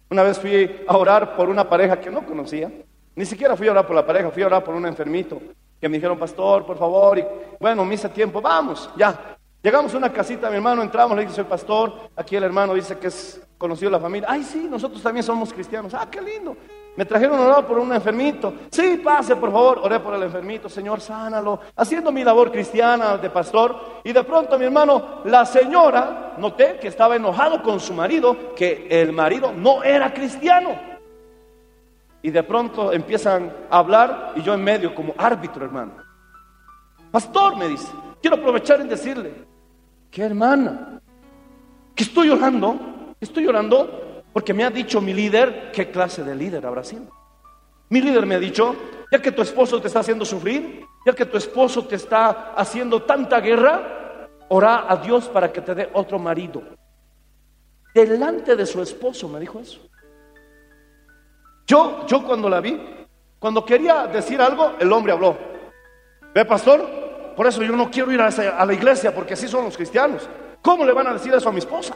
Una vez fui a orar por una pareja que no conocía. Ni siquiera fui a orar por la pareja, fui a orar por un enfermito. Que me dijeron, pastor, por favor. Y bueno, hice tiempo, vamos, ya. Llegamos a una casita, mi hermano, entramos, le dije, soy pastor. Aquí el hermano dice que es conocido la familia. Ay, sí, nosotros también somos cristianos. Ah, qué lindo. Me trajeron orar por un enfermito. Sí, pase, por favor. Oré por el enfermito. Señor, sánalo. Haciendo mi labor cristiana de pastor. Y de pronto, mi hermano, la señora, noté que estaba enojado con su marido, que el marido no era cristiano. Y de pronto empiezan a hablar y yo en medio como árbitro, hermano. Pastor, me dice, quiero aprovechar en decirle, que hermana, que estoy llorando, estoy llorando porque me ha dicho mi líder, ¿qué clase de líder habrá sido? Mi líder me ha dicho, ya que tu esposo te está haciendo sufrir, ya que tu esposo te está haciendo tanta guerra, ora a Dios para que te dé otro marido. Delante de su esposo me dijo eso. Yo, yo cuando la vi, cuando quería decir algo, el hombre habló. ¿Ve, pastor? Por eso yo no quiero ir a, a la iglesia, porque así son los cristianos. ¿Cómo le van a decir eso a mi esposa?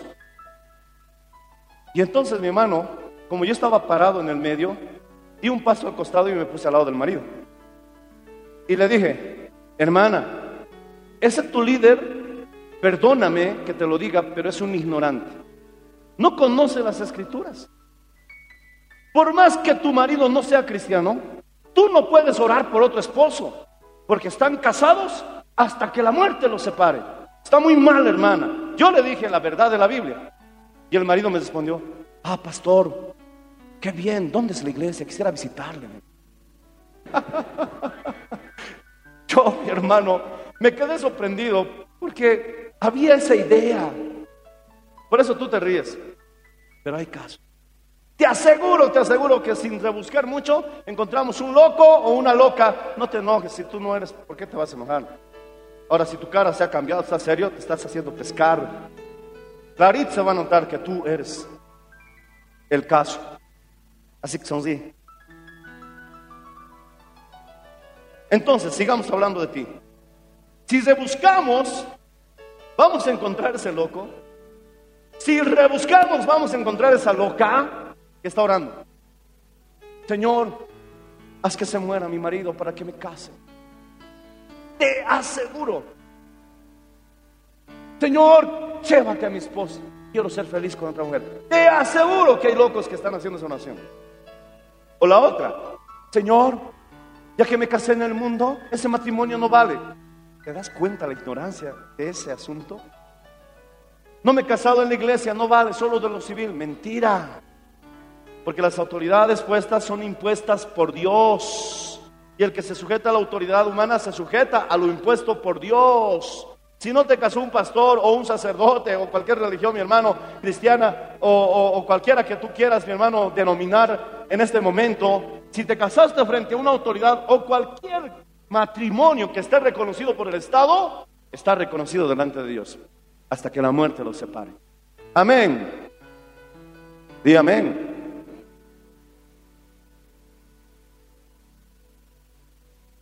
Y entonces mi hermano, como yo estaba parado en el medio, Di un paso al costado y me puse al lado del marido. Y le dije, hermana, ese tu líder, perdóname que te lo diga, pero es un ignorante. No conoce las escrituras. Por más que tu marido no sea cristiano, tú no puedes orar por otro esposo, porque están casados hasta que la muerte los separe. Está muy mal, hermana. Yo le dije la verdad de la Biblia. Y el marido me respondió, ah, pastor, qué bien, ¿dónde es la iglesia? Quisiera visitarle. Yo, mi hermano, me quedé sorprendido porque había esa idea. Por eso tú te ríes. Pero hay casos. Te aseguro, te aseguro que sin rebuscar mucho encontramos un loco o una loca. No te enojes, si tú no eres, ¿por qué te vas a enojar? Ahora, si tu cara se ha cambiado, estás serio, te estás haciendo pescar. Clarito se va a notar que tú eres el caso. Así que son así. Entonces, sigamos hablando de ti. Si rebuscamos, vamos a encontrar ese loco. Si rebuscamos, vamos a encontrar esa loca que está orando. Señor, haz que se muera mi marido para que me case. Te aseguro. Señor, llévate a mi esposa. Quiero ser feliz con otra mujer. Te aseguro que hay locos que están haciendo esa oración. O la otra, Señor, ya que me casé en el mundo, ese matrimonio no vale. ¿Te das cuenta la ignorancia de ese asunto? No me he casado en la iglesia, no vale, solo de lo civil. Mentira. Porque las autoridades puestas son impuestas por Dios. Y el que se sujeta a la autoridad humana se sujeta a lo impuesto por Dios. Si no te casó un pastor o un sacerdote o cualquier religión, mi hermano, cristiana o, cualquiera que tú quieras, mi hermano, denominar en este momento, si te casaste frente a una autoridad o cualquier matrimonio que esté reconocido por el Estado, está reconocido delante de Dios hasta que la muerte los separe. Amén. Di amén.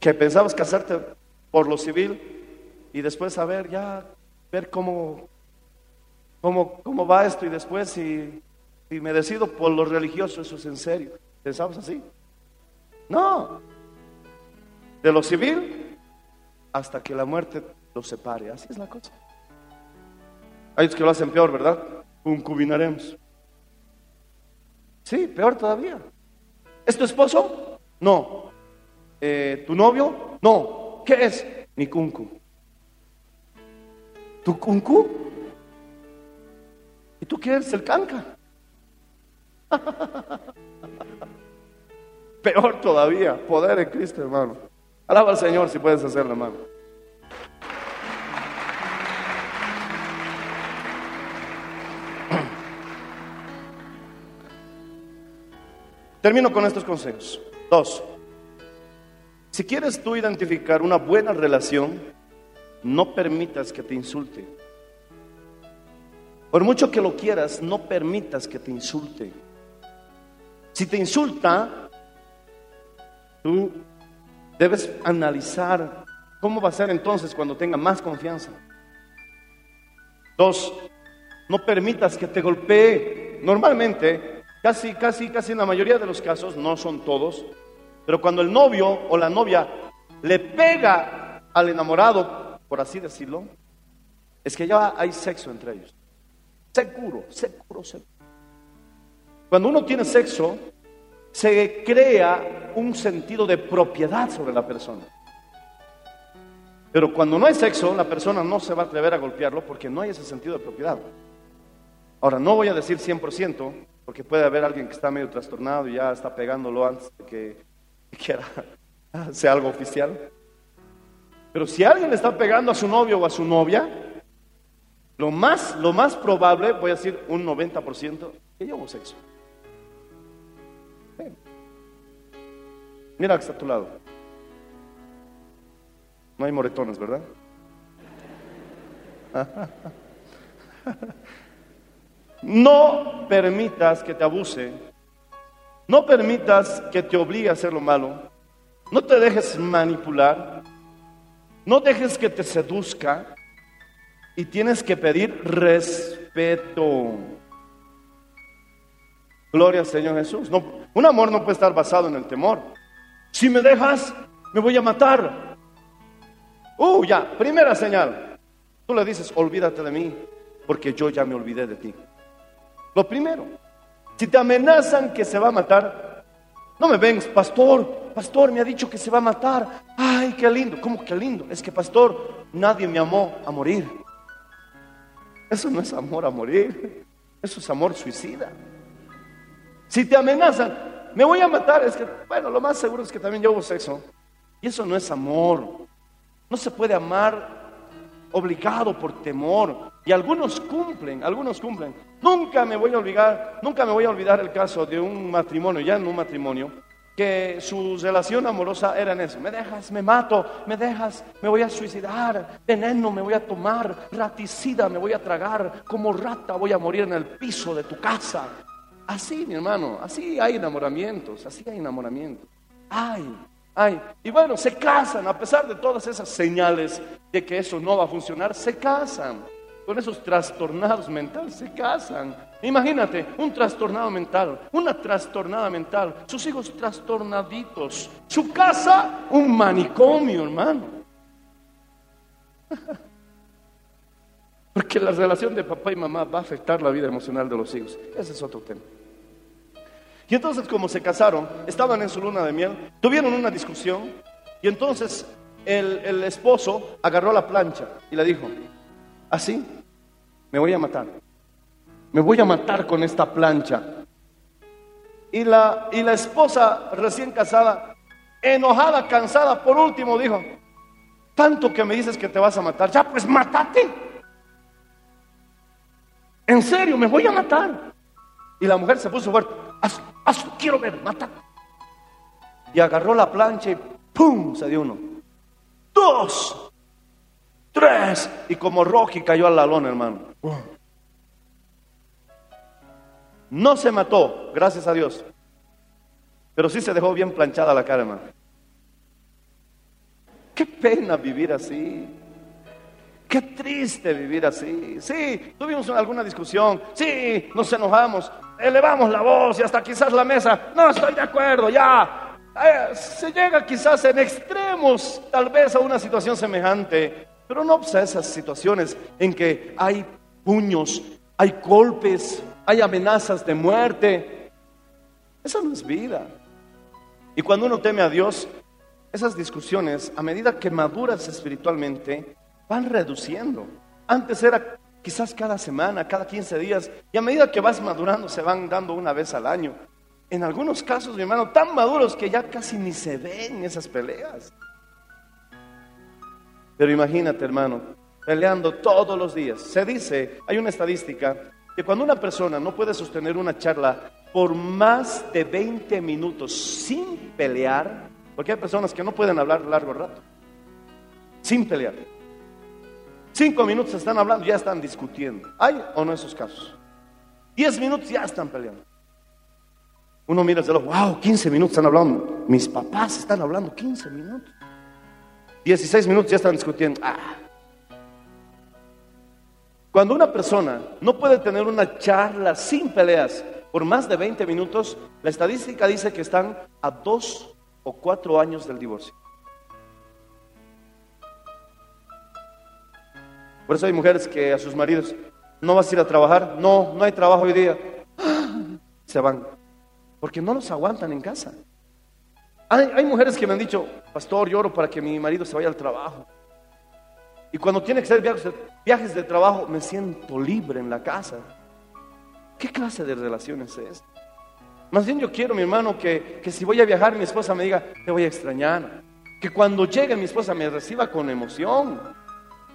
Que pensabas casarte por lo civil y después saber ya, ver cómo, cómo, cómo va esto y después si, me decido por lo religioso, eso es en serio. ¿Pensabas así? No. De lo civil hasta que la muerte los separe. Así es la cosa. Hay que lo hacen peor, ¿verdad? Concubinaremos. Sí, peor todavía. ¿Es tu esposo? No. Eh, ¿Tu novio? No. ¿Qué es? Mi kunku. ¿Tu kunku? ¿Y tú qué eres? El canca. Peor todavía, poder en Cristo, hermano. Alaba al Señor si puedes hacerlo, hermano. Termino con estos consejos. Dos. Si quieres tú identificar una buena relación, no permitas que te insulte. Por mucho que lo quieras, no permitas que te insulte. Si te insulta, tú debes analizar cómo va a ser entonces cuando tenga más confianza. Dos, no permitas que te golpee. Normalmente, casi, casi, casi en la mayoría de los casos, no son todos, pero cuando el novio o la novia le pega al enamorado, por así decirlo, es que ya hay sexo entre ellos. Seguro, seguro, seguro. Cuando uno tiene sexo, se crea un sentido de propiedad sobre la persona. Pero cuando no hay sexo, la persona no se va a atrever a golpearlo porque no hay ese sentido de propiedad. Ahora, no voy a decir 100%, porque puede haber alguien que está medio trastornado y ya está pegándolo antes de que quiera sea algo oficial. Pero si alguien le está pegando a su novio o a su novia, lo más, lo más probable, voy a decir un 90%, que. Ven. Mira que está a tu lado. No hay moretones, ¿verdad? No permitas que te abuse. No permitas que te obligue a hacer lo malo. No te dejes manipular. No dejes que te seduzca. Y tienes que pedir respeto. Gloria al Señor Jesús. No, un amor no puede estar basado en el temor. Si me dejas, me voy a matar. Uh, ya, primera señal. Tú le dices, olvídate de mí, porque yo ya me olvidé de ti. Lo primero, si te amenazan que se va a matar, no me vengas, pastor, pastor me ha dicho que se va a matar. Ay, qué lindo. ¿Cómo que lindo? Es que, pastor, nadie me amó a morir. Eso no es amor a morir, eso es amor suicida. Si te amenazan, me voy a matar, es que, bueno, lo más seguro es que también yo hubo sexo. Y eso no es amor. No se puede amar obligado por temor. Y algunos cumplen, algunos cumplen. Nunca me voy a olvidar, nunca me voy a olvidar el caso de un matrimonio, ya en un matrimonio, que su relación amorosa era en eso. Me dejas, me mato, me dejas, me voy a suicidar, veneno me voy a tomar, raticida me voy a tragar, como rata voy a morir en el piso de tu casa. Así, mi hermano, así hay enamoramientos, así hay enamoramientos. Ay, ay. Y bueno, se casan, a pesar de todas esas señales de que eso no va a funcionar, se casan. Con esos trastornados mentales se casan. Imagínate, un trastornado mental, una trastornada mental, sus hijos trastornaditos, su casa un manicomio, hermano. Porque la relación de papá y mamá va a afectar la vida emocional de los hijos. Ese es otro tema. Y entonces como se casaron, estaban en su luna de miel, tuvieron una discusión y entonces el, el esposo agarró la plancha y le dijo, así me voy a matar, me voy a matar con esta plancha. Y la, y la esposa recién casada, enojada, cansada, por último dijo, tanto que me dices que te vas a matar, ya pues mátate. En serio, me voy a matar. Y la mujer se puso fuerte. Haz, hazlo, quiero ver, mata. Y agarró la plancha y ¡pum! se dio uno. Dos. Tres. Y como Rocky cayó al lalón, hermano. No se mató, gracias a Dios. Pero sí se dejó bien planchada la cara, hermano. Qué pena vivir así. Qué triste vivir así. Sí, tuvimos alguna discusión. Sí, nos enojamos. Elevamos la voz y hasta quizás la mesa. No estoy de acuerdo, ya. Eh, se llega quizás en extremos, tal vez a una situación semejante. Pero no pues, a esas situaciones en que hay puños, hay golpes, hay amenazas de muerte. Esa no es vida. Y cuando uno teme a Dios, esas discusiones, a medida que maduras espiritualmente, van reduciendo. Antes era quizás cada semana, cada 15 días, y a medida que vas madurando se van dando una vez al año. En algunos casos, mi hermano, tan maduros que ya casi ni se ven esas peleas. Pero imagínate, hermano, peleando todos los días. Se dice, hay una estadística, que cuando una persona no puede sostener una charla por más de 20 minutos sin pelear, porque hay personas que no pueden hablar largo rato, sin pelear. Cinco minutos están hablando, ya están discutiendo. ¿Hay o no esos casos? Diez minutos ya están peleando. Uno mira el reloj, wow, 15 minutos están hablando. Mis papás están hablando 15 minutos. 16 minutos ya están discutiendo. Ah. Cuando una persona no puede tener una charla sin peleas por más de 20 minutos, la estadística dice que están a dos o cuatro años del divorcio. Por eso hay mujeres que a sus maridos, no vas a ir a trabajar, no, no hay trabajo hoy día. Se van, porque no los aguantan en casa. Hay, hay mujeres que me han dicho, pastor, lloro para que mi marido se vaya al trabajo. Y cuando tiene que hacer viajes, viajes de trabajo, me siento libre en la casa. ¿Qué clase de relaciones es? Más bien yo quiero, mi hermano, que, que si voy a viajar, mi esposa me diga, te voy a extrañar. Que cuando llegue mi esposa me reciba con emoción.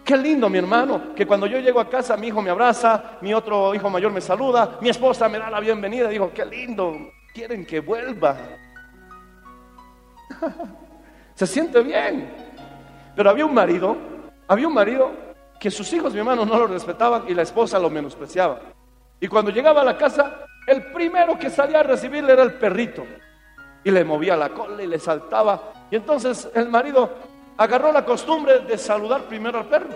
Qué lindo, mi hermano, que cuando yo llego a casa mi hijo me abraza, mi otro hijo mayor me saluda, mi esposa me da la bienvenida. Digo, qué lindo, quieren que vuelva. Se siente bien. Pero había un marido, había un marido que sus hijos, mi hermano, no lo respetaban y la esposa lo menospreciaba. Y cuando llegaba a la casa, el primero que salía a recibirle era el perrito. Y le movía la cola y le saltaba. Y entonces el marido agarró la costumbre de saludar primero al perro.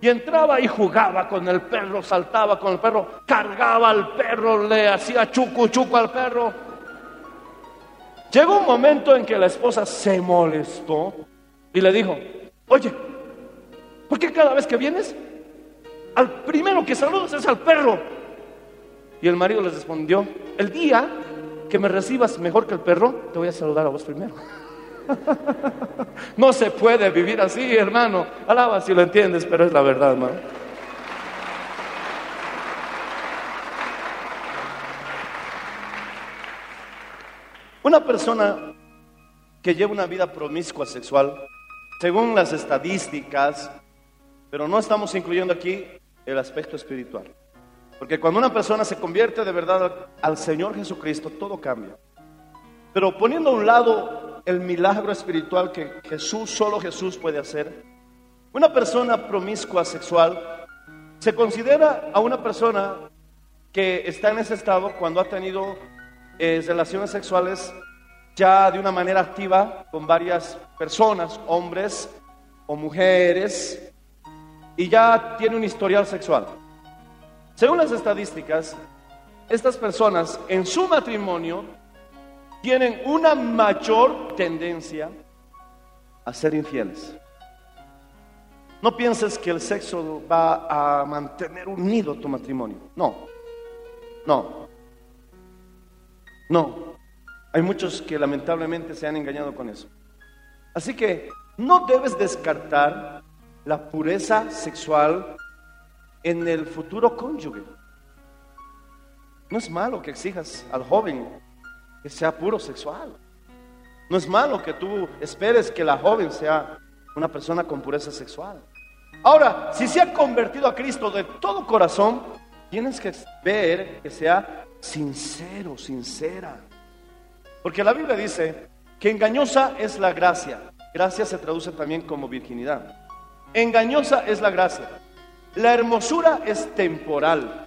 Y entraba y jugaba con el perro, saltaba con el perro, cargaba al perro, le hacía chucu chucu al perro. Llegó un momento en que la esposa se molestó y le dijo, oye, ¿por qué cada vez que vienes, al primero que saludas es al perro? Y el marido les respondió, el día que me recibas mejor que el perro, te voy a saludar a vos primero. No se puede vivir así, hermano. Alaba si lo entiendes, pero es la verdad, hermano. Una persona que lleva una vida promiscua sexual, según las estadísticas, pero no estamos incluyendo aquí el aspecto espiritual. Porque cuando una persona se convierte de verdad al Señor Jesucristo, todo cambia. Pero poniendo a un lado el milagro espiritual que Jesús, solo Jesús puede hacer, una persona promiscua sexual se considera a una persona que está en ese estado cuando ha tenido eh, relaciones sexuales ya de una manera activa con varias personas, hombres o mujeres, y ya tiene un historial sexual. Según las estadísticas, estas personas en su matrimonio tienen una mayor tendencia a ser infieles. No pienses que el sexo va a mantener unido tu matrimonio. No, no, no. Hay muchos que lamentablemente se han engañado con eso. Así que no debes descartar la pureza sexual en el futuro cónyuge. No es malo que exijas al joven que sea puro sexual. No es malo que tú esperes que la joven sea una persona con pureza sexual. Ahora, si se ha convertido a Cristo de todo corazón, tienes que ver que sea sincero, sincera. Porque la Biblia dice que engañosa es la gracia. Gracia se traduce también como virginidad. Engañosa es la gracia. La hermosura es temporal.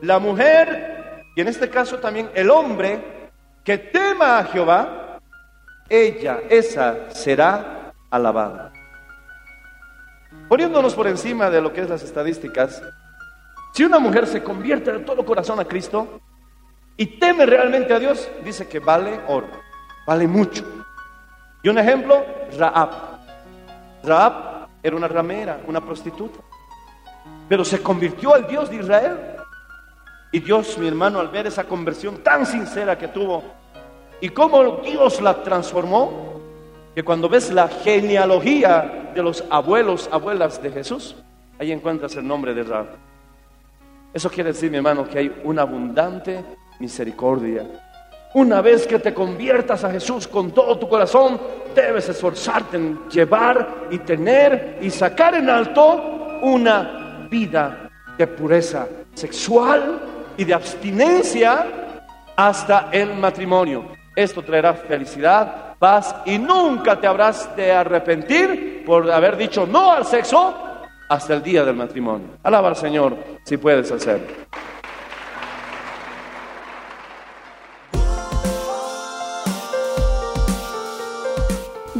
La mujer, y en este caso también el hombre, que tema a Jehová, ella, esa, será alabada. Poniéndonos por encima de lo que es las estadísticas, si una mujer se convierte de todo corazón a Cristo y teme realmente a Dios, dice que vale oro, vale mucho. Y un ejemplo, Raab. Raab era una ramera, una prostituta, pero se convirtió al Dios de Israel. Y Dios, mi hermano, al ver esa conversión tan sincera que tuvo y cómo Dios la transformó, que cuando ves la genealogía de los abuelos, abuelas de Jesús, ahí encuentras el nombre de Raab. Eso quiere decir, mi hermano, que hay una abundante misericordia. Una vez que te conviertas a Jesús con todo tu corazón, debes esforzarte en llevar y tener y sacar en alto una vida de pureza sexual y de abstinencia hasta el matrimonio. Esto traerá felicidad, paz y nunca te habrás de arrepentir por haber dicho no al sexo hasta el día del matrimonio. Alaba al Señor si puedes hacerlo.